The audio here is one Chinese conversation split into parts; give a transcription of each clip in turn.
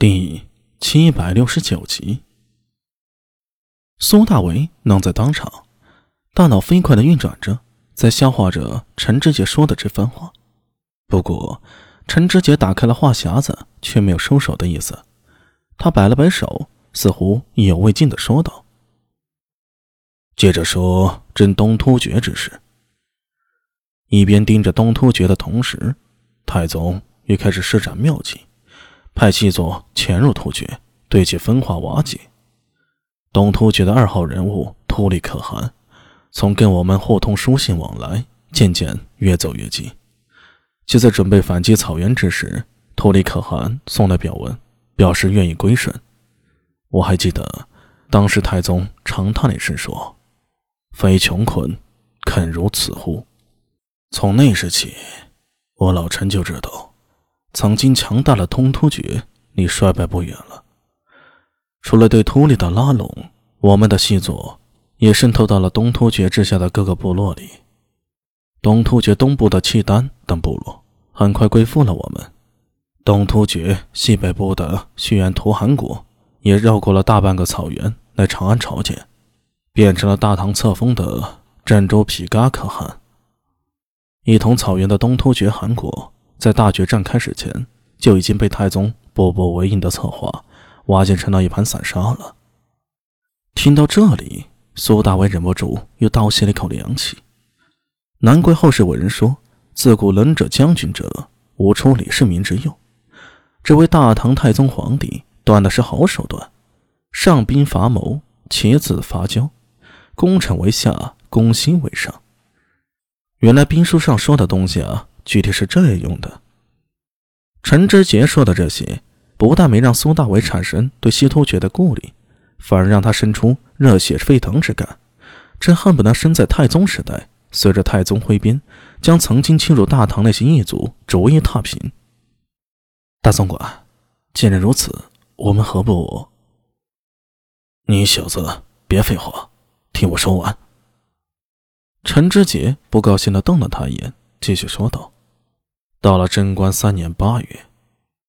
第七百六十九集，苏大为愣在当场，大脑飞快的运转着，在消化着陈志杰说的这番话。不过，陈志杰打开了话匣子，却没有收手的意思。他摆了摆手，似乎意犹未尽的说道：“接着说真东突厥之事。”一边盯着东突厥的同时，太宗也开始施展妙计。派细作潜入突厥，对其分化瓦解。东突厥的二号人物突利可汗，从跟我们互通书信往来，渐渐越走越近。就在准备反击草原之时，突利可汗送来表文，表示愿意归顺。我还记得，当时太宗长叹了一声说：“非穷困，肯如此乎？”从那时起，我老臣就知道。曾经强大的东突厥，离衰败不远了。除了对突利的拉拢，我们的细作也渗透到了东突厥之下的各个部落里。东突厥东部的契丹等部落很快归附了我们。东突厥西北部的须延图汗国也绕过了大半个草原来长安朝见，变成了大唐册封的镇州皮嘎可汗。一统草原的东突厥汗国。在大决战开始前，就已经被太宗步步为营的策划瓦解成了一盘散沙了。听到这里，苏大伟忍不住又倒吸了一口凉气。难怪后世伟人说：“自古能者将军者，无出李世民之右。”这位大唐太宗皇帝断的是好手段，上兵伐谋，其次伐交，攻城为下，攻心为上。原来兵书上说的东西啊！具体是这样用的。陈知杰说的这些，不但没让苏大伟产生对西突厥的顾虑，反而让他生出热血沸腾之感，真恨不得生在太宗时代，随着太宗挥鞭，将曾经侵入大唐那些异族逐一踏平。大总管，既然如此，我们何不……你小子别废话，听我说完。陈知杰不高兴地瞪了他一眼。继续说道：“到了贞观三年八月，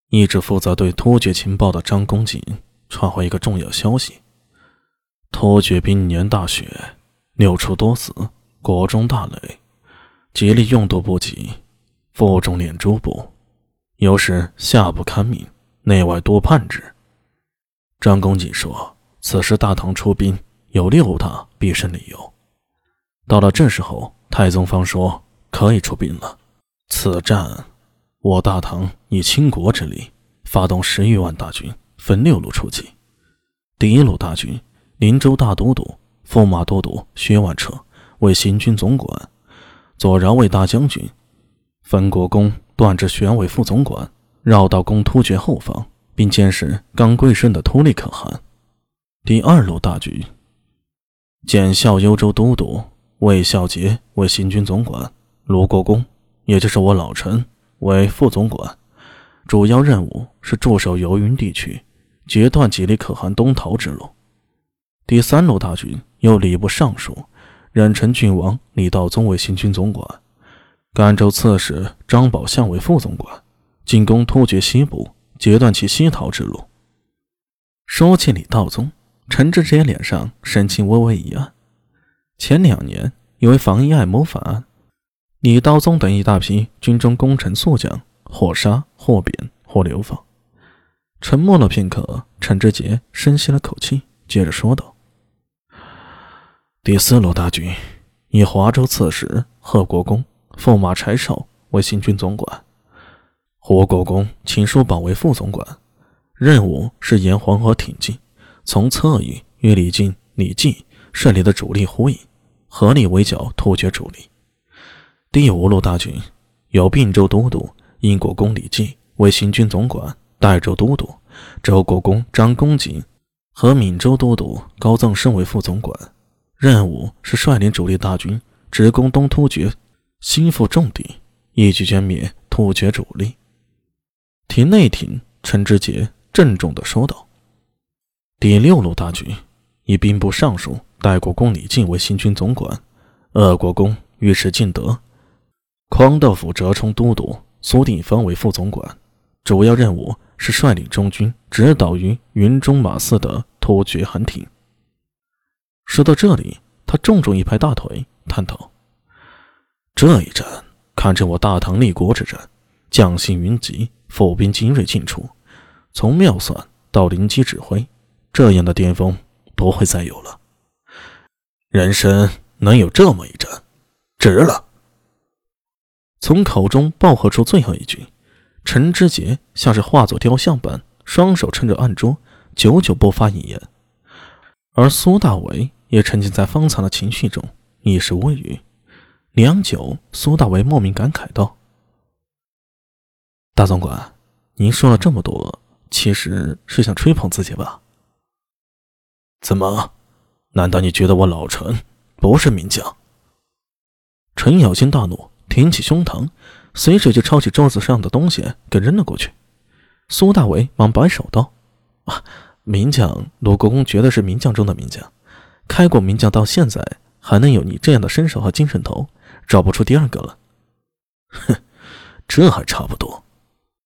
一直负责对突厥情报的张公瑾传回一个重要消息：突厥兵年大雪，六畜多死，国中大累，吉利用度不及，腹中敛诸部，有时下不堪命，内外多叛之。张公瑾说，此时大唐出兵有六大必胜理由。到了这时候，太宗方说。”可以出兵了。此战，我大唐以倾国之力发动十余万大军，分六路出击。第一路大军，林州大都督、驸马都督薛万彻为行军总管，左饶卫大将军分国公段志玄为副总管，绕道攻突厥后方，并监视刚归顺的突利可汗。第二路大军，检校幽州都督魏孝杰为行军总管。卢国公，也就是我老臣，为副总管，主要任务是驻守游云地区，截断吉利可汗东逃之路。第三路大军由礼部尚书冉臣郡王李道宗为行军总管，甘州刺史张宝相为副总管，进攻突厥西部，截断其西逃之路。说起李道宗，陈志杰脸上神情微微一暗。前两年因为防疫爱谋反案。李道宗等一大批军中功臣宿将，或杀，或贬，或流放。沉默了片刻，陈志杰深吸了口气，接着说道：“第四路大军以华州刺史贺国公、驸马柴绍为行军总管，胡国公秦叔宝为副总管，任务是沿黄河挺进，从侧翼与李靖、李绩率领的主力呼应，合力围剿突厥主力。”第五路大军由并州都督英国公李绩为行军总管，代州都督周国公张公瑾和闽州都督高藏升为副总管，任务是率领主力大军直攻东突厥，心腹重地，一举歼灭突厥主力。廷内廷陈知节郑重地说道：“第六路大军以兵部尚书代国公李靖为行军总管，鄂国公尉迟敬德。”匡道府折冲都督苏定方为副总管，主要任务是率领中军直捣于云中马寺的突厥韩廷。说到这里，他重重一拍大腿，叹道：“这一战，堪称我大唐立国之战，将星云集，府兵精锐尽出，从妙算到临机指挥，这样的巅峰不会再有了。人生能有这么一战，值了。”从口中爆喝出最后一句，陈知节像是化作雕像般，双手撑着案桌，久久不发一言。而苏大为也沉浸在方藏的情绪中，一时无语。良久，苏大为莫名感慨道：“大总管，您说了这么多，其实是想吹捧自己吧？怎么？难道你觉得我老陈不是名将？”陈咬金大怒。挺起胸膛，随手就抄起桌子上的东西给扔了过去。苏大为忙摆手道：“啊，名将，鲁国公绝对是名将中的名将，开国名将到现在还能有你这样的身手和精神头，找不出第二个了。”哼，这还差不多。